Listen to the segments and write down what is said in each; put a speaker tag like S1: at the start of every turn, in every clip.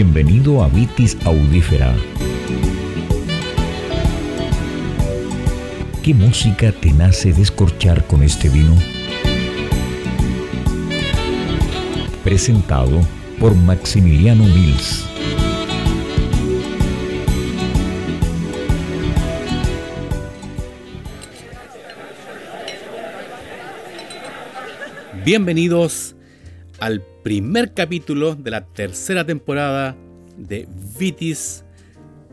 S1: Bienvenido a Vitis Audífera. ¿Qué música te nace descorchar con este vino? Presentado por Maximiliano Mills.
S2: Bienvenidos al primer capítulo de la tercera temporada de Vitis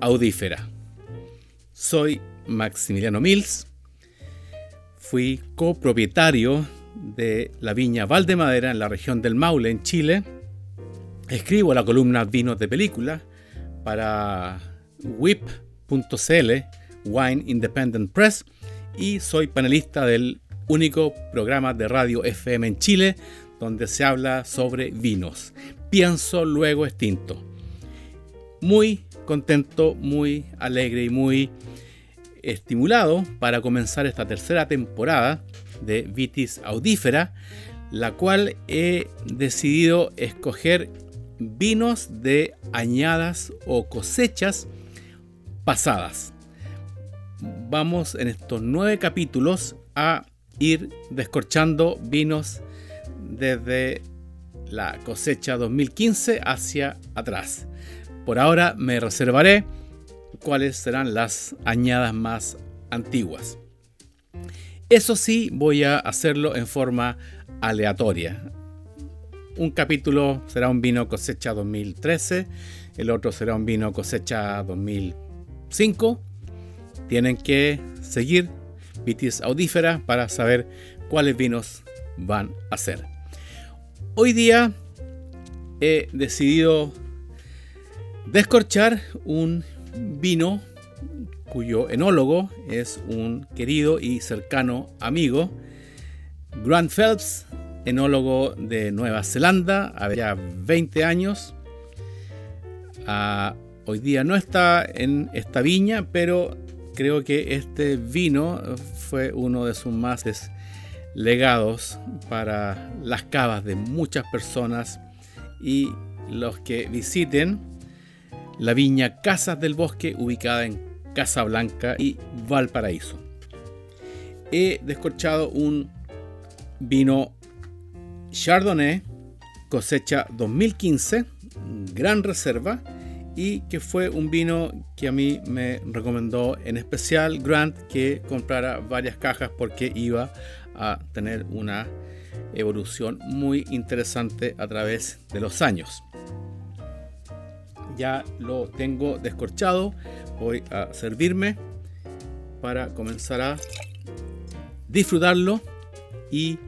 S2: Audífera. Soy Maximiliano Mills, fui copropietario de la viña Valdemadera en la región del Maule, en Chile. Escribo la columna Vinos de Película para whip.cl, Wine Independent Press, y soy panelista del único programa de radio FM en Chile donde se habla sobre vinos. Pienso luego extinto. Muy contento, muy alegre y muy estimulado para comenzar esta tercera temporada de Vitis Audífera, la cual he decidido escoger vinos de añadas o cosechas pasadas. Vamos en estos nueve capítulos a ir descorchando vinos desde la cosecha 2015 hacia atrás. Por ahora me reservaré cuáles serán las añadas más antiguas. Eso sí, voy a hacerlo en forma aleatoria. Un capítulo será un vino cosecha 2013, el otro será un vino cosecha 2005. Tienen que seguir Vitis Audífera para saber cuáles vinos van a ser. Hoy día he decidido descorchar un vino cuyo enólogo es un querido y cercano amigo, Grant Phelps, enólogo de Nueva Zelanda, había 20 años. Ah, hoy día no está en esta viña, pero creo que este vino fue uno de sus más legados para las cavas de muchas personas y los que visiten la viña Casas del Bosque ubicada en Casablanca y Valparaíso. He descorchado un vino Chardonnay cosecha 2015, gran reserva, y que fue un vino que a mí me recomendó en especial Grant que comprara varias cajas porque iba a tener una evolución muy interesante a través de los años. Ya lo tengo descorchado, voy a servirme para comenzar a disfrutarlo y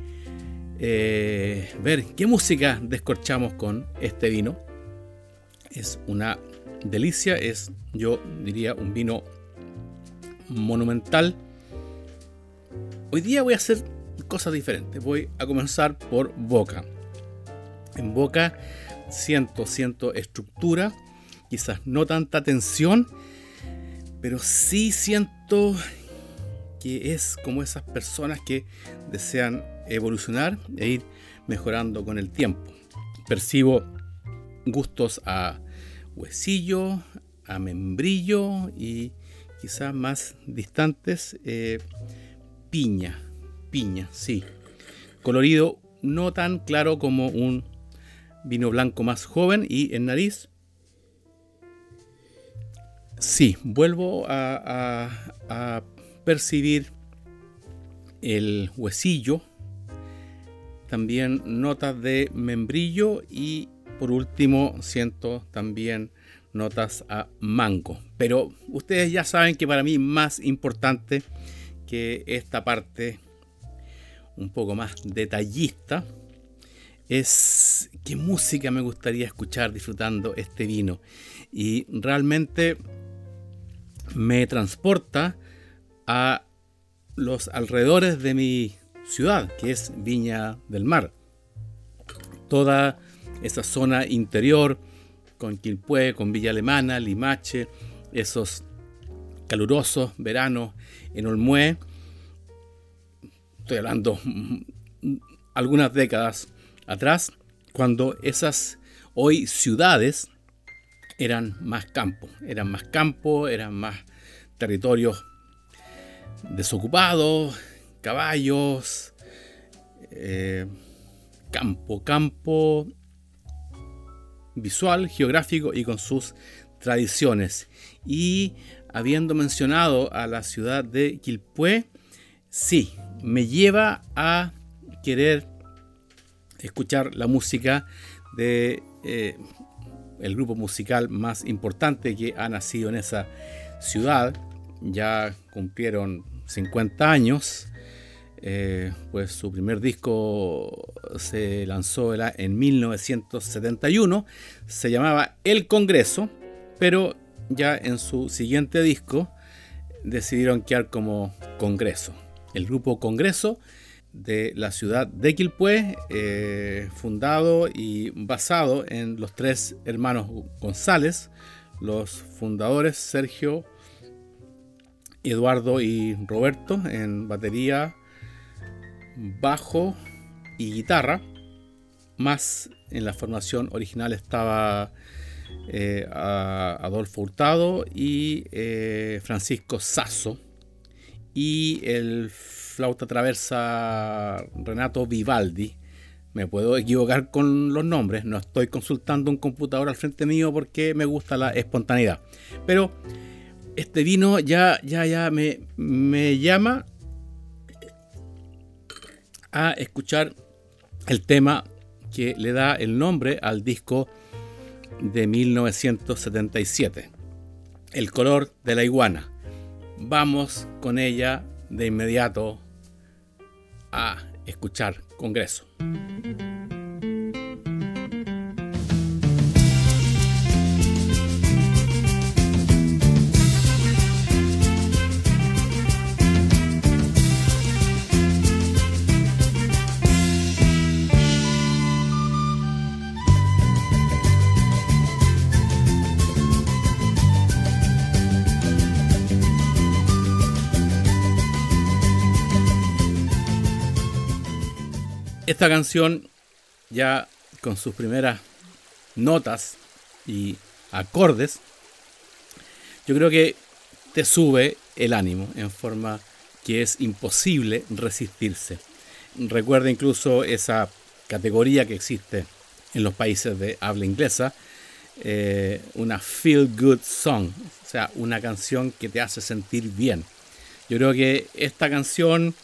S2: eh, ver qué música descorchamos con este vino. Es una delicia, es yo diría un vino monumental. Hoy día voy a hacer cosas diferentes. Voy a comenzar por boca. En boca siento, siento estructura, quizás no tanta tensión, pero sí siento que es como esas personas que desean evolucionar e ir mejorando con el tiempo. Percibo gustos a huesillo, a membrillo y quizás más distantes, eh, piña piña, sí. Colorido no tan claro como un vino blanco más joven y en nariz. Sí, vuelvo a, a percibir el huesillo, también notas de membrillo y por último siento también notas a mango. Pero ustedes ya saben que para mí más importante que esta parte un poco más detallista es qué música me gustaría escuchar disfrutando este vino. Y realmente me transporta a los alrededores de mi ciudad, que es Viña del Mar. Toda esa zona interior, con Quilpué, con Villa Alemana, Limache, esos calurosos veranos en Olmué, estoy hablando algunas décadas atrás, cuando esas hoy ciudades eran más campo, eran más campo, eran más territorios desocupados, caballos, eh, campo, campo visual, geográfico y con sus tradiciones. Y habiendo mencionado a la ciudad de Quilpué, sí, me lleva a querer escuchar la música de eh, el grupo musical más importante que ha nacido en esa ciudad. Ya cumplieron 50 años. Eh, pues su primer disco se lanzó en 1971, se llamaba El Congreso, pero ya en su siguiente disco decidieron quedar como Congreso. El grupo Congreso de la ciudad de Quilpué, eh, fundado y basado en los tres hermanos González, los fundadores Sergio, Eduardo y Roberto en batería, bajo y guitarra. Más en la formación original estaba eh, Adolfo Hurtado y eh, Francisco Sasso. Y el flauta traversa Renato Vivaldi. Me puedo equivocar con los nombres, no estoy consultando un computador al frente mío porque me gusta la espontaneidad. Pero este vino ya, ya, ya me, me llama a escuchar el tema que le da el nombre al disco de 1977, El color de la iguana. Vamos con ella de inmediato a escuchar Congreso. Esta canción, ya con sus primeras notas y acordes, yo creo que te sube el ánimo en forma que es imposible resistirse. Recuerda incluso esa categoría que existe en los países de habla inglesa, eh, una feel good song, o sea, una canción que te hace sentir bien. Yo creo que esta canción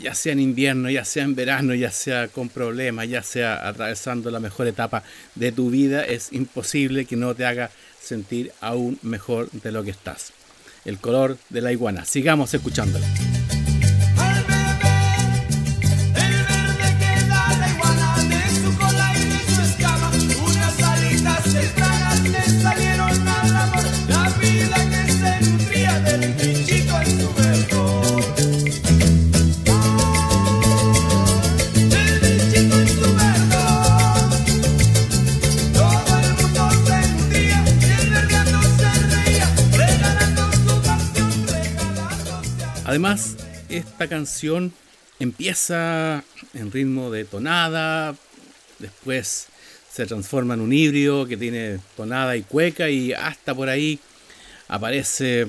S2: ya sea en invierno, ya sea en verano, ya sea con problemas, ya sea atravesando la mejor etapa de tu vida, es imposible que no te haga sentir aún mejor de lo que estás. El color de la iguana. Sigamos escuchándola. Además, esta canción empieza en ritmo de tonada, después se transforma en un híbrido que tiene tonada y cueca y hasta por ahí aparece,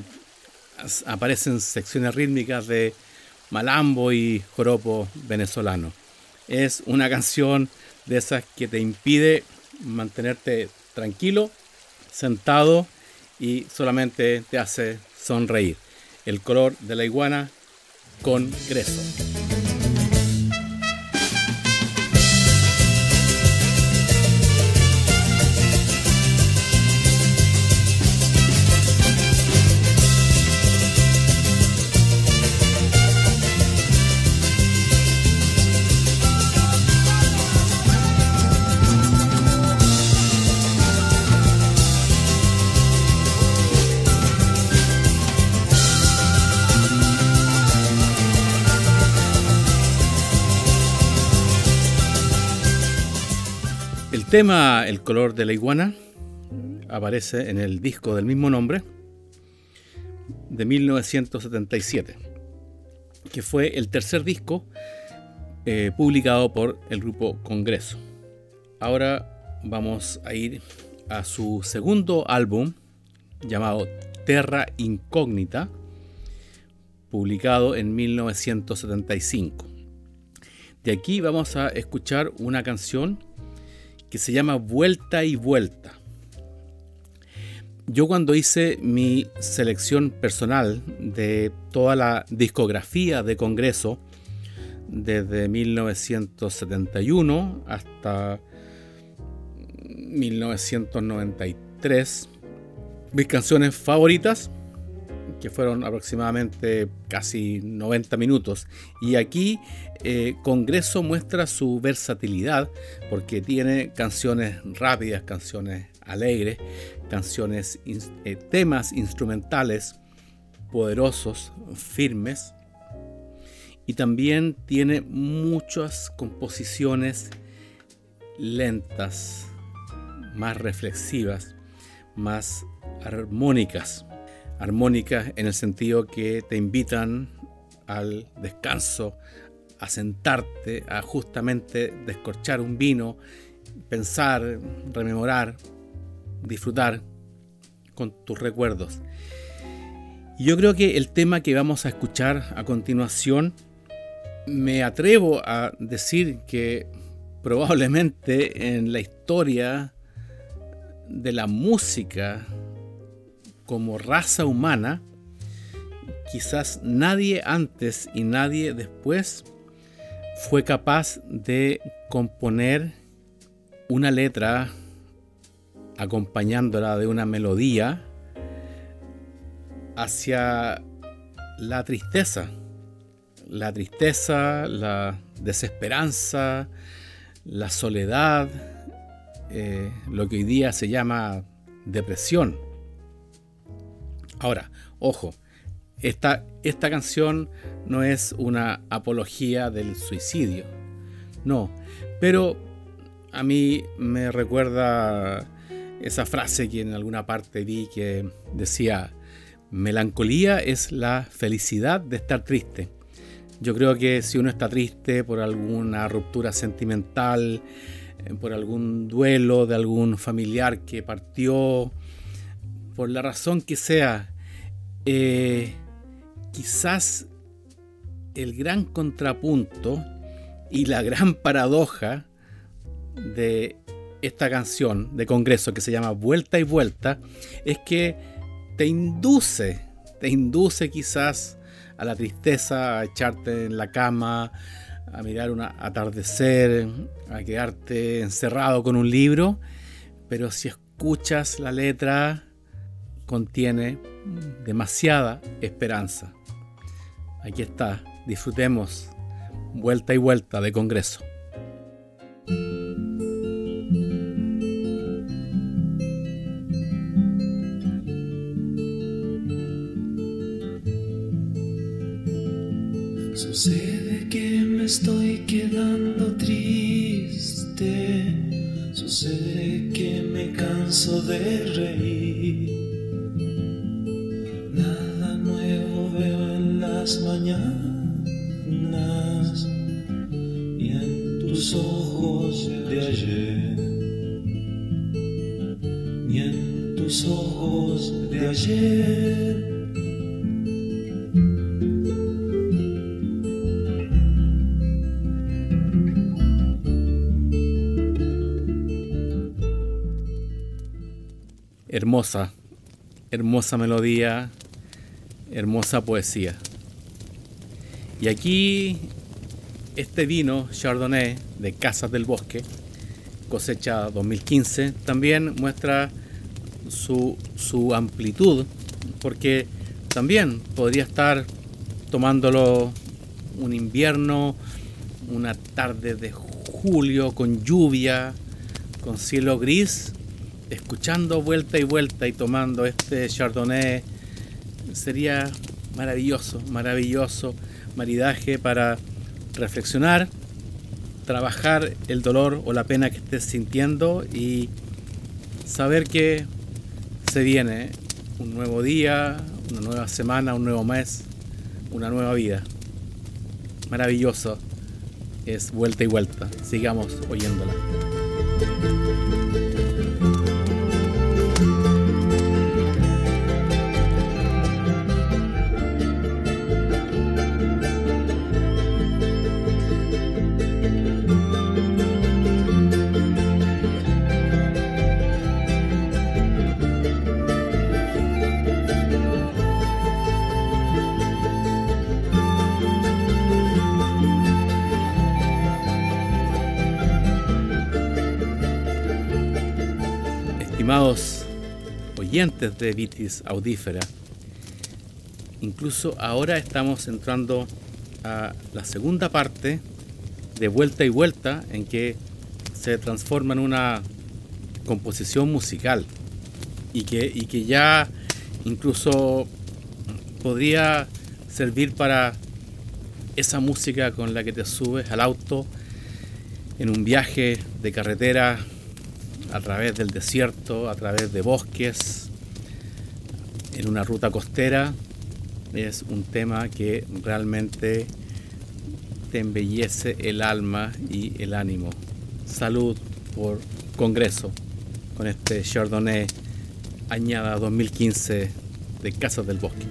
S2: aparecen secciones rítmicas de malambo y joropo venezolano. Es una canción de esas que te impide mantenerte tranquilo, sentado y solamente te hace sonreír el color de la iguana con greso. Tema El color de la iguana aparece en el disco del mismo nombre de 1977, que fue el tercer disco eh, publicado por el grupo Congreso. Ahora vamos a ir a su segundo álbum llamado Terra Incógnita, publicado en 1975. De aquí vamos a escuchar una canción que se llama Vuelta y Vuelta. Yo cuando hice mi selección personal de toda la discografía de Congreso, desde 1971 hasta 1993, mis canciones favoritas, que fueron aproximadamente casi 90 minutos. Y aquí eh, Congreso muestra su versatilidad porque tiene canciones rápidas, canciones alegres, canciones, eh, temas instrumentales poderosos, firmes. Y también tiene muchas composiciones lentas, más reflexivas, más armónicas. Armónicas en el sentido que te invitan al descanso, a sentarte, a justamente descorchar un vino, pensar, rememorar, disfrutar con tus recuerdos. Y yo creo que el tema que vamos a escuchar a continuación, me atrevo a decir que probablemente en la historia de la música como raza humana, quizás nadie antes y nadie después fue capaz de componer una letra acompañándola de una melodía hacia la tristeza, la tristeza, la desesperanza, la soledad, eh, lo que hoy día se llama depresión. Ahora, ojo, esta, esta canción no es una apología del suicidio, no, pero a mí me recuerda esa frase que en alguna parte vi que decía, melancolía es la felicidad de estar triste. Yo creo que si uno está triste por alguna ruptura sentimental, eh, por algún duelo de algún familiar que partió, por la razón que sea, eh, quizás el gran contrapunto y la gran paradoja de esta canción de Congreso que se llama Vuelta y Vuelta es que te induce, te induce quizás a la tristeza, a echarte en la cama, a mirar un atardecer, a quedarte encerrado con un libro, pero si escuchas la letra contiene demasiada esperanza. Aquí está, disfrutemos vuelta y vuelta de Congreso.
S3: Sucede que me estoy quedando triste. Sucede que me canso de reír. Las mañanas y en tus ojos de ayer. Y en tus ojos de ayer.
S2: hermosa, hermosa melodía, hermosa poesía. Y aquí este vino Chardonnay de Casas del Bosque, cosecha 2015, también muestra su, su amplitud, porque también podría estar tomándolo un invierno, una tarde de julio con lluvia, con cielo gris escuchando vuelta y vuelta y tomando este Chardonnay. Sería maravilloso, maravilloso maridaje para reflexionar, trabajar el dolor o la pena que estés sintiendo y saber que se viene un nuevo día, una nueva semana, un nuevo mes, una nueva vida. Maravilloso es vuelta y vuelta. Sigamos oyéndola. De Vitis Audífera, incluso ahora estamos entrando a la segunda parte de vuelta y vuelta en que se transforma en una composición musical y que, y que ya incluso podría servir para esa música con la que te subes al auto en un viaje de carretera a través del desierto, a través de bosques, en una ruta costera, es un tema que realmente te embellece el alma y el ánimo. Salud por Congreso con este Chardonnay añada 2015 de Casas del Bosque.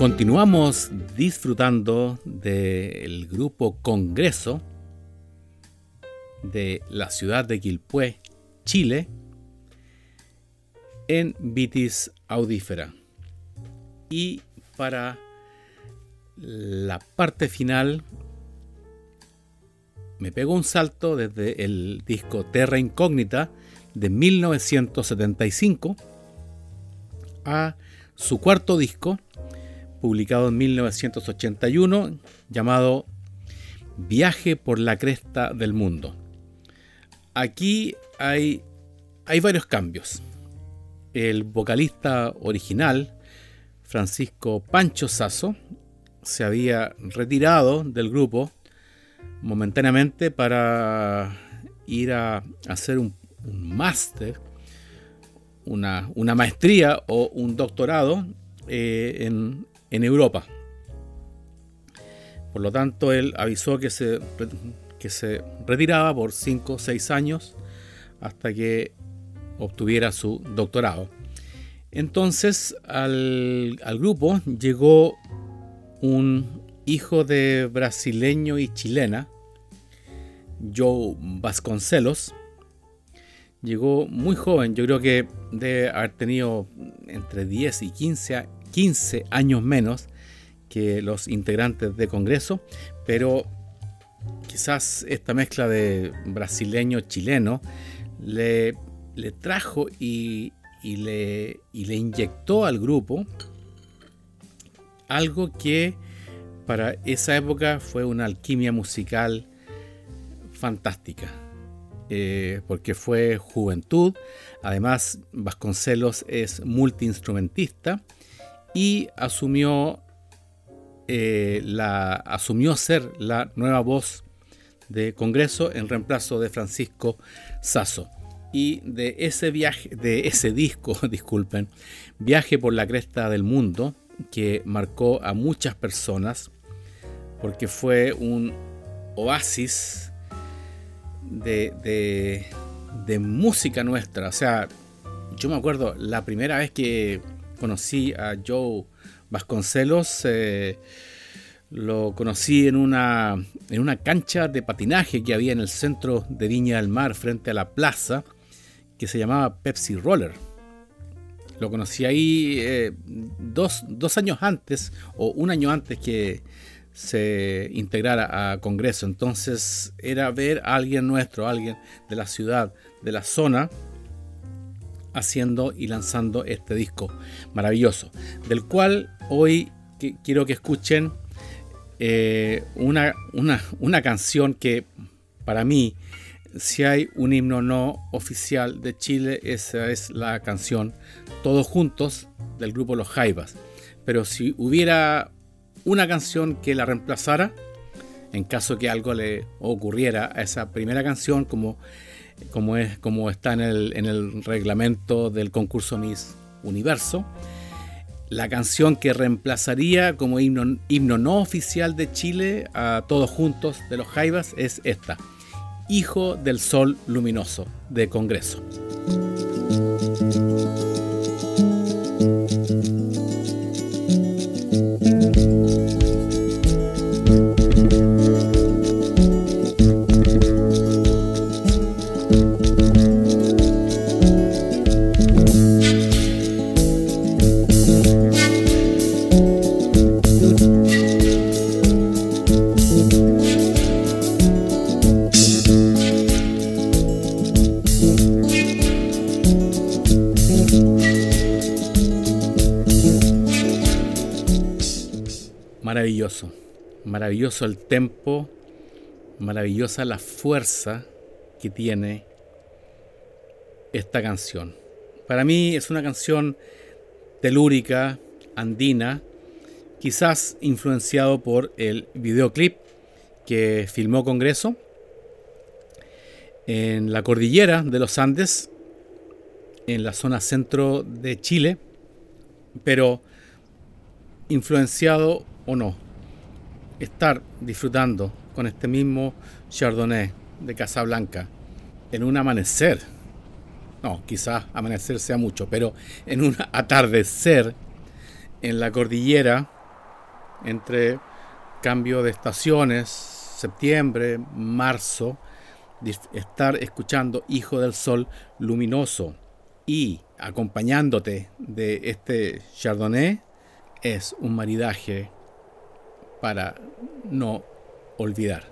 S2: Continuamos disfrutando del grupo Congreso de la ciudad de Quilpué, Chile, en Vitis Audífera. Y para la parte final me pego un salto desde el disco Terra Incógnita de 1975 a su cuarto disco publicado en 1981, llamado Viaje por la Cresta del Mundo. Aquí hay, hay varios cambios. El vocalista original, Francisco Pancho Sasso, se había retirado del grupo momentáneamente para ir a hacer un, máster, una, maestría o un doctorado eh, en, en Europa. Por lo tanto, él avisó que se, que se retiraba por 5 o 6 años hasta que obtuviera su doctorado. Entonces al, al, grupo llegó un hijo de brasileño y chilena, Joe Vasconcelos. Llegó muy joven, yo creo que debe haber tenido entre 10 y 15, 15 años menos que los integrantes de Congreso, pero quizás esta mezcla de brasileño-chileno le, le, trajo y, le, y le inyectó al grupo algo que para esa época fue una alquimia musical fantástica. Eh, porque fue juventud. Además, Vasconcelos es multiinstrumentista y asumió, eh, la, asumió ser la nueva voz de Congreso en reemplazo de Francisco Sasso. Y de ese viaje, de ese disco, disculpen, Viaje por la Cresta del Mundo, que marcó a muchas personas, porque fue un oasis de, de, de música nuestra. O sea, yo me acuerdo la primera vez que conocí a Joe Vasconcelos. Eh, lo conocí en una, en una cancha de patinaje que había en el centro de Viña del Mar, frente a la plaza, que se llamaba Pepsi Roller. Lo conocí ahí eh, dos, dos, años antes, o un año antes que se integrara a Congreso. Entonces era ver a alguien nuestro, alguien de la ciudad, de la zona, haciendo y lanzando este disco maravilloso, del cual hoy quiero que escuchen eh, una, una, canción que para mí, si hay un himno no oficial de Chile, esa es la canción Todos Juntos del grupo Los Jaivas. Pero si hubiera una canción que la reemplazara, en caso que algo le ocurriera a esa primera canción, como como, es, como está en el, reglamento del concurso Miss Universo. La canción que reemplazaría como himno, himno no oficial de Chile a todos juntos de los Jaivas es esta, Hijo del Sol Luminoso de Congreso. Maravilloso el tempo, maravillosa la fuerza que tiene esta canción. Para mí es una canción telúrica, andina, quizás influenciado por el videoclip que filmó Congreso en la cordillera de los Andes, en la zona centro de Chile, pero influenciado o no, estar disfrutando con este mismo Chardonnay de Casablanca en un amanecer, no, quizás amanecer sea mucho, pero en un atardecer en la cordillera entre cambio de estaciones, septiembre, marzo, estar escuchando Hijo del Sol luminoso y acompañándote de este Chardonnay es un maridaje para no olvidar.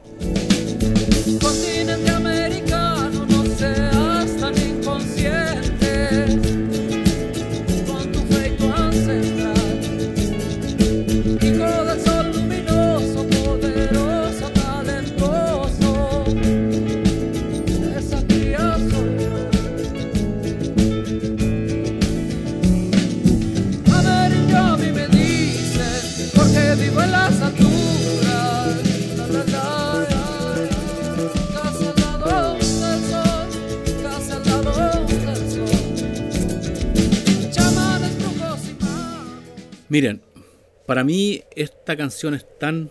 S2: Para mí esta canción es tan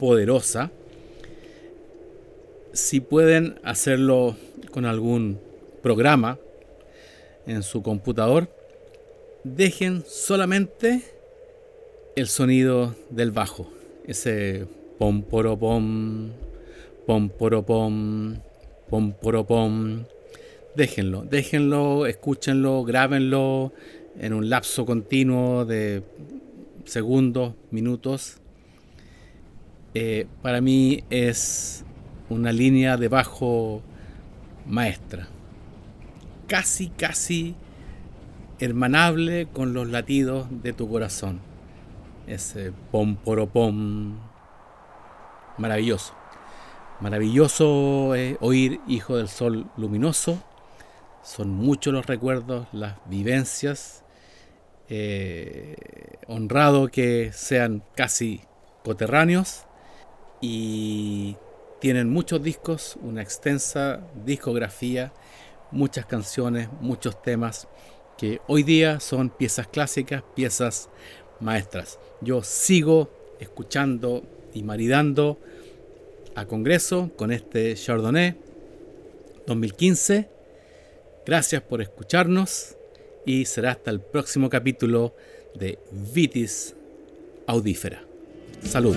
S2: poderosa. Si pueden hacerlo con algún programa en su computador, dejen solamente el sonido del bajo, ese pom poro pom, pom poro pom, pom poro pom. Déjenlo, déjenlo, escúchenlo, grábenlo en un lapso continuo de segundos, minutos. Eh, para mí es una línea de bajo maestra. Casi, casi hermanable con los latidos de tu corazón. Ese pom poro pom. Maravilloso. Maravilloso oír Hijo del Sol Luminoso. Son muchos los recuerdos, las vivencias. Eh, honrado que sean casi coterráneos. Y tienen muchos discos, una extensa discografía, muchas canciones, muchos temas que hoy día son piezas clásicas, piezas maestras. Yo sigo escuchando y maridando a Congreso con este Chardonnay 2015. Gracias por escucharnos y será hasta el próximo capítulo de Vitis Audífera. Salud.